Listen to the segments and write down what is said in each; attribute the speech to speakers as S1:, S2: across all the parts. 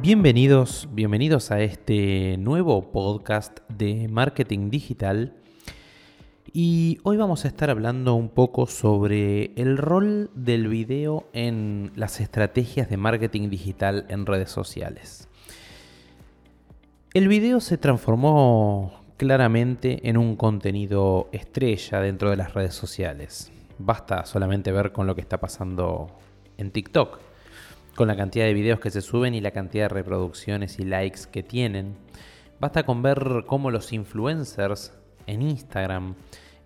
S1: Bienvenidos, bienvenidos a este nuevo podcast de marketing digital. Y hoy vamos a estar hablando un poco sobre el rol del video en las estrategias de marketing digital en redes sociales. El video se transformó claramente en un contenido estrella dentro de las redes sociales. Basta solamente ver con lo que está pasando en TikTok con la cantidad de videos que se suben y la cantidad de reproducciones y likes que tienen. Basta con ver cómo los influencers en Instagram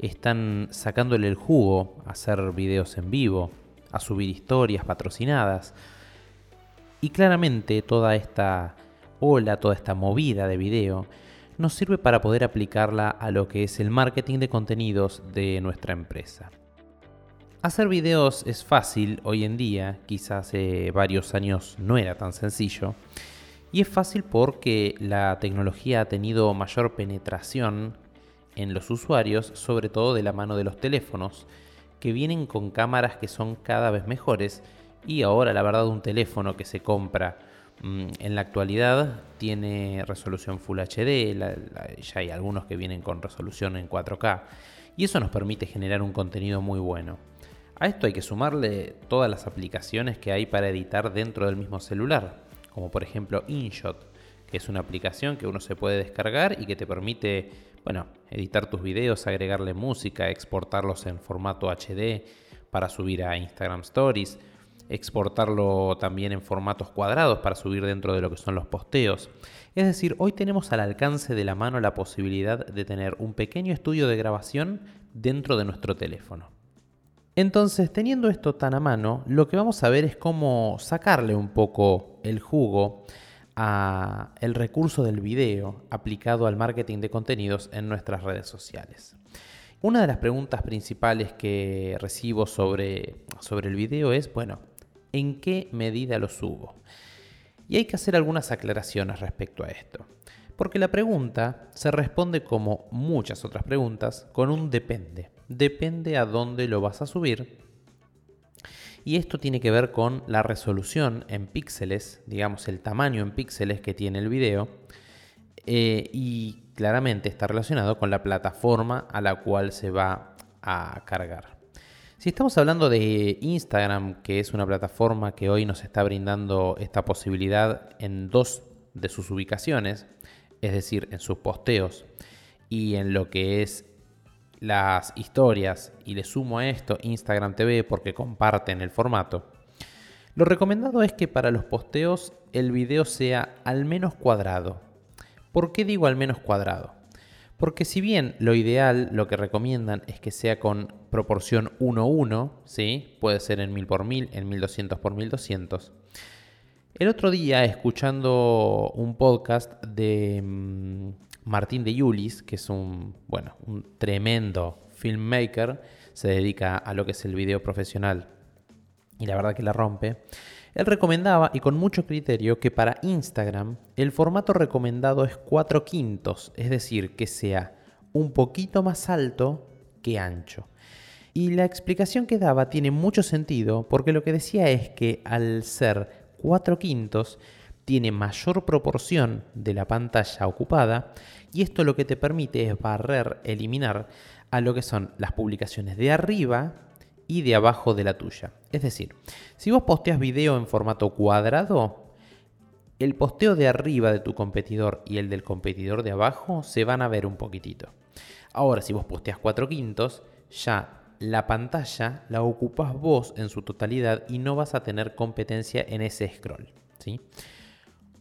S1: están sacándole el jugo a hacer videos en vivo, a subir historias patrocinadas. Y claramente toda esta ola, toda esta movida de video nos sirve para poder aplicarla a lo que es el marketing de contenidos de nuestra empresa. Hacer videos es fácil hoy en día, quizás hace varios años no era tan sencillo. Y es fácil porque la tecnología ha tenido mayor penetración en los usuarios, sobre todo de la mano de los teléfonos, que vienen con cámaras que son cada vez mejores. Y ahora la verdad un teléfono que se compra mm, en la actualidad tiene resolución Full HD, ya hay algunos que vienen con resolución en 4K. Y eso nos permite generar un contenido muy bueno. A esto hay que sumarle todas las aplicaciones que hay para editar dentro del mismo celular, como por ejemplo InShot, que es una aplicación que uno se puede descargar y que te permite, bueno, editar tus videos, agregarle música, exportarlos en formato HD para subir a Instagram Stories, exportarlo también en formatos cuadrados para subir dentro de lo que son los posteos. Es decir, hoy tenemos al alcance de la mano la posibilidad de tener un pequeño estudio de grabación dentro de nuestro teléfono. Entonces, teniendo esto tan a mano, lo que vamos a ver es cómo sacarle un poco el jugo a el recurso del video aplicado al marketing de contenidos en nuestras redes sociales. Una de las preguntas principales que recibo sobre, sobre el video es, bueno, ¿en qué medida lo subo? Y hay que hacer algunas aclaraciones respecto a esto. Porque la pregunta se responde como muchas otras preguntas con un depende depende a dónde lo vas a subir. Y esto tiene que ver con la resolución en píxeles, digamos el tamaño en píxeles que tiene el video. Eh, y claramente está relacionado con la plataforma a la cual se va a cargar. Si estamos hablando de Instagram, que es una plataforma que hoy nos está brindando esta posibilidad en dos de sus ubicaciones, es decir, en sus posteos y en lo que es las historias y le sumo a esto Instagram TV porque comparten el formato, lo recomendado es que para los posteos el video sea al menos cuadrado. ¿Por qué digo al menos cuadrado? Porque si bien lo ideal, lo que recomiendan es que sea con proporción 1-1, ¿sí? puede ser en 1000 por 1000, en 1200 por 1200. El otro día, escuchando un podcast de mm, Martín de Yulis, que es un, bueno, un tremendo filmmaker, se dedica a lo que es el video profesional y la verdad que la rompe. Él recomendaba, y con mucho criterio, que para Instagram el formato recomendado es 4 quintos, es decir, que sea un poquito más alto que ancho. Y la explicación que daba tiene mucho sentido porque lo que decía es que al ser 4 quintos tiene mayor proporción de la pantalla ocupada y esto lo que te permite es barrer, eliminar a lo que son las publicaciones de arriba y de abajo de la tuya. Es decir, si vos posteas video en formato cuadrado, el posteo de arriba de tu competidor y el del competidor de abajo se van a ver un poquitito. Ahora, si vos posteas 4 quintos, ya la pantalla la ocupas vos en su totalidad y no vas a tener competencia en ese scroll. ¿sí?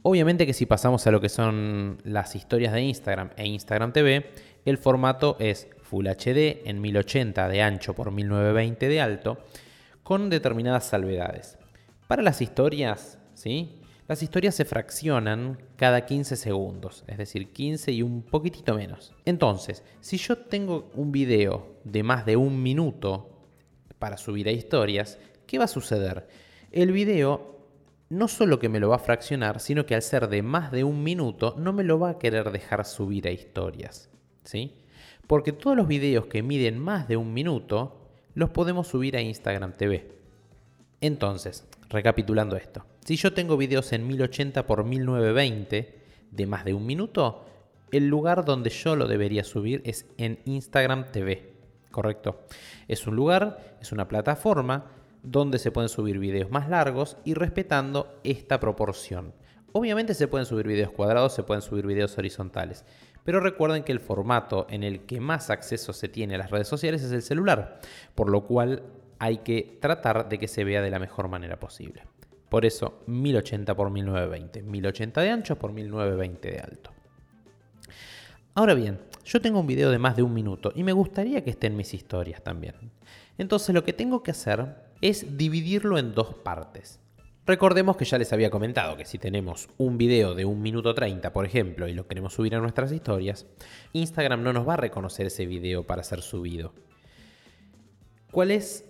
S1: Obviamente que si pasamos a lo que son las historias de Instagram e Instagram TV, el formato es Full HD en 1080 de ancho por 1920 de alto, con determinadas salvedades. Para las historias, ¿sí? Las historias se fraccionan cada 15 segundos, es decir, 15 y un poquitito menos. Entonces, si yo tengo un video de más de un minuto para subir a historias, ¿qué va a suceder? El video no solo que me lo va a fraccionar, sino que al ser de más de un minuto no me lo va a querer dejar subir a historias. ¿Sí? Porque todos los videos que miden más de un minuto los podemos subir a Instagram TV. Entonces, recapitulando esto. Si yo tengo videos en 1080 x 1920 de más de un minuto, el lugar donde yo lo debería subir es en Instagram TV, ¿correcto? Es un lugar, es una plataforma donde se pueden subir videos más largos y respetando esta proporción. Obviamente se pueden subir videos cuadrados, se pueden subir videos horizontales, pero recuerden que el formato en el que más acceso se tiene a las redes sociales es el celular, por lo cual hay que tratar de que se vea de la mejor manera posible. Por eso 1080 x 1920, 1080 de ancho por 1920 de alto. Ahora bien, yo tengo un video de más de un minuto y me gustaría que esté en mis historias también. Entonces lo que tengo que hacer es dividirlo en dos partes. Recordemos que ya les había comentado que si tenemos un video de un minuto 30, por ejemplo, y lo queremos subir a nuestras historias, Instagram no nos va a reconocer ese video para ser subido. ¿Cuál es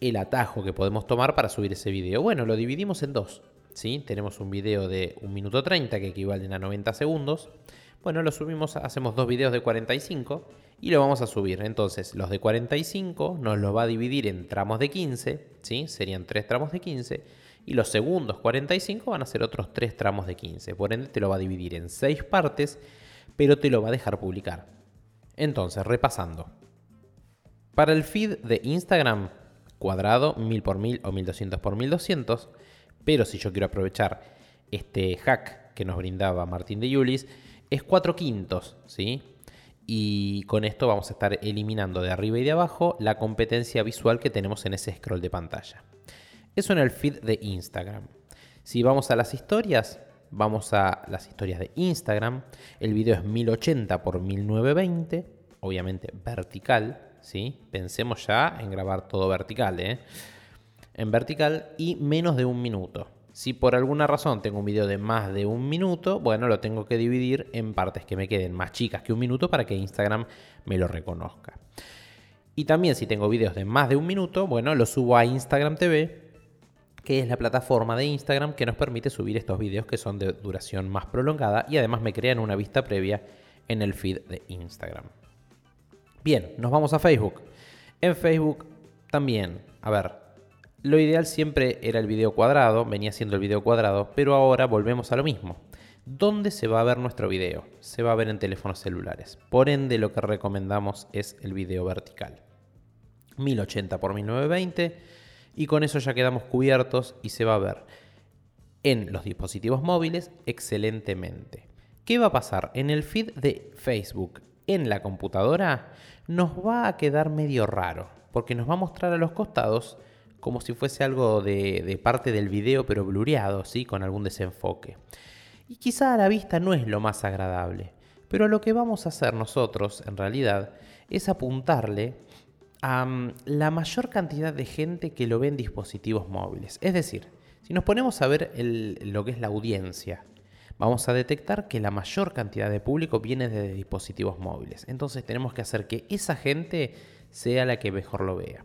S1: el atajo que podemos tomar para subir ese video? Bueno, lo dividimos en dos. ¿sí? Tenemos un video de un minuto 30 que equivalen a 90 segundos. Bueno, lo subimos, hacemos dos videos de 45 y lo vamos a subir. Entonces, los de 45 nos los va a dividir en tramos de 15, ¿sí? Serían tres tramos de 15. Y los segundos 45 van a ser otros tres tramos de 15. Por ende, te lo va a dividir en seis partes, pero te lo va a dejar publicar. Entonces, repasando. Para el feed de Instagram, cuadrado, 1000 por 1000 o 1200 por 1200. Pero si yo quiero aprovechar este hack que nos brindaba Martín de Yulis, es 4 quintos, ¿sí? Y con esto vamos a estar eliminando de arriba y de abajo la competencia visual que tenemos en ese scroll de pantalla. Eso en el feed de Instagram. Si vamos a las historias, vamos a las historias de Instagram. El video es 1080 x 1920, obviamente vertical, ¿sí? Pensemos ya en grabar todo vertical, ¿eh? En vertical y menos de un minuto. Si por alguna razón tengo un video de más de un minuto, bueno, lo tengo que dividir en partes que me queden más chicas que un minuto para que Instagram me lo reconozca. Y también si tengo videos de más de un minuto, bueno, lo subo a Instagram TV, que es la plataforma de Instagram que nos permite subir estos videos que son de duración más prolongada y además me crean una vista previa en el feed de Instagram. Bien, nos vamos a Facebook. En Facebook también, a ver, lo ideal siempre era el video cuadrado, venía siendo el video cuadrado, pero ahora volvemos a lo mismo. ¿Dónde se va a ver nuestro video? Se va a ver en teléfonos celulares. Por ende, lo que recomendamos es el video vertical. 1080 x 1920 y con eso ya quedamos cubiertos y se va a ver en los dispositivos móviles excelentemente. ¿Qué va a pasar? En el feed de Facebook en la computadora nos va a quedar medio raro porque nos va a mostrar a los costados como si fuese algo de, parte del video, pero blureado, ¿sí? con algún desenfoque. Y quizá a la vista no es lo más agradable, pero lo que vamos a hacer nosotros, en realidad, es apuntarle a mm, la mayor cantidad de gente que lo ve en dispositivos móviles. Es decir, si nos ponemos a ver lo que es la audiencia, vamos a detectar que la mayor cantidad de público viene de dispositivos móviles. Entonces tenemos que hacer que esa gente sea la que mejor lo vea.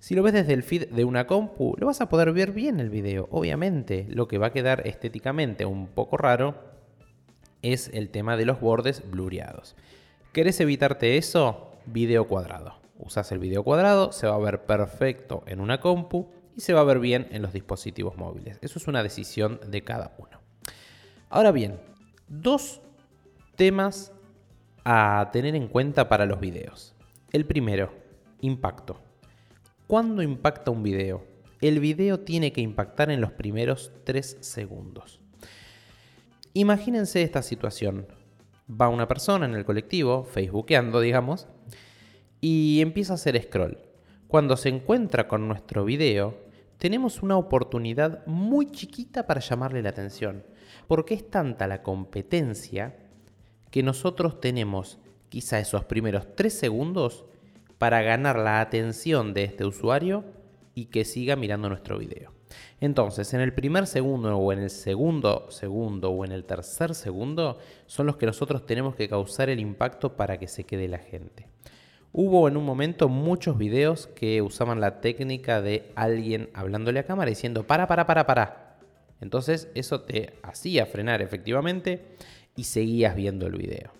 S1: Si lo ves desde el feed de una compu, lo vas a poder ver bien el video. Obviamente, lo que va a quedar estéticamente un poco raro es el tema de los bordes blureados. ¿Querés evitarte eso? Video cuadrado. Usas el video cuadrado, se va a ver perfecto en una compu y se va a ver bien en los dispositivos móviles. Eso es una decisión de cada uno. Ahora bien, dos temas a tener en cuenta para los videos. El primero, impacto. ¿Cuándo impacta un video? El video tiene que impactar en los primeros 3 segundos. Imagínense esta situación. Va una persona en el colectivo, facebookeando, digamos, y empieza a hacer scroll. Cuando se encuentra con nuestro video, tenemos una oportunidad muy chiquita para llamarle la atención, porque es tanta la competencia que nosotros tenemos quizá esos primeros 3 segundos para ganar la atención de este usuario y que siga mirando nuestro video. Entonces, en el primer segundo o en el segundo segundo o en el tercer segundo son los que nosotros tenemos que causar el impacto para que se quede la gente. Hubo en un momento muchos videos que usaban la técnica de alguien hablándole a cámara diciendo para, para, para, para. Entonces eso te hacía frenar efectivamente y seguías viendo el video.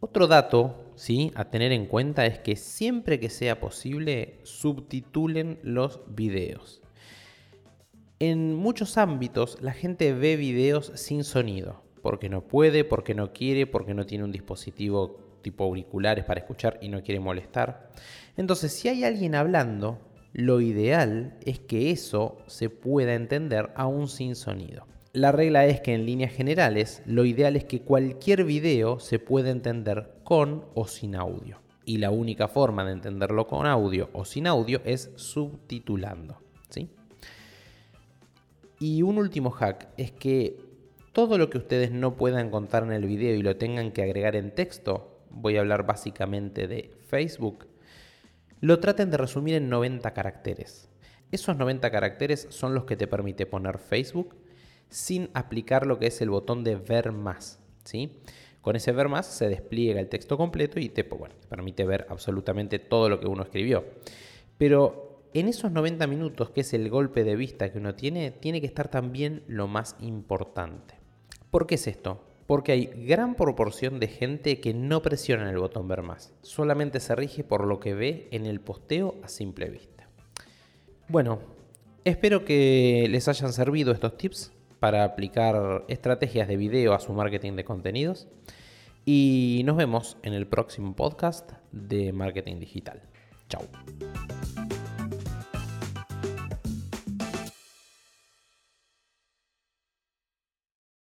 S1: Otro dato ¿sí? a tener en cuenta es que siempre que sea posible subtitulen los videos. En muchos ámbitos la gente ve videos sin sonido, porque no puede, porque no quiere, porque no tiene un dispositivo tipo auriculares para escuchar y no quiere molestar. Entonces, si hay alguien hablando, lo ideal es que eso se pueda entender aún sin sonido. La regla es que en líneas generales, lo ideal es que cualquier video se pueda entender con o sin audio. Y la única forma de entenderlo con audio o sin audio es subtitulando. ¿sí? Y un último hack es que todo lo que ustedes no puedan contar en el video y lo tengan que agregar en texto, voy a hablar básicamente de Facebook, lo traten de resumir en 90 caracteres. Esos 90 caracteres son los que te permite poner Facebook sin aplicar lo que es el botón de ver más. ¿sí? Con ese ver más se despliega el texto completo y te, te permite ver absolutamente todo lo que uno escribió. Pero en esos 90 minutos, que es el golpe de vista que uno tiene, tiene que estar también lo más importante. ¿Por qué es esto? Porque hay gran proporción de gente que no presiona el botón ver más, solamente se rige por lo que ve en el posteo a simple vista. Bueno, espero que les hayan servido estos tips para aplicar estrategias de video a su marketing de contenidos y nos vemos en el próximo podcast de Marketing Digital. Chao.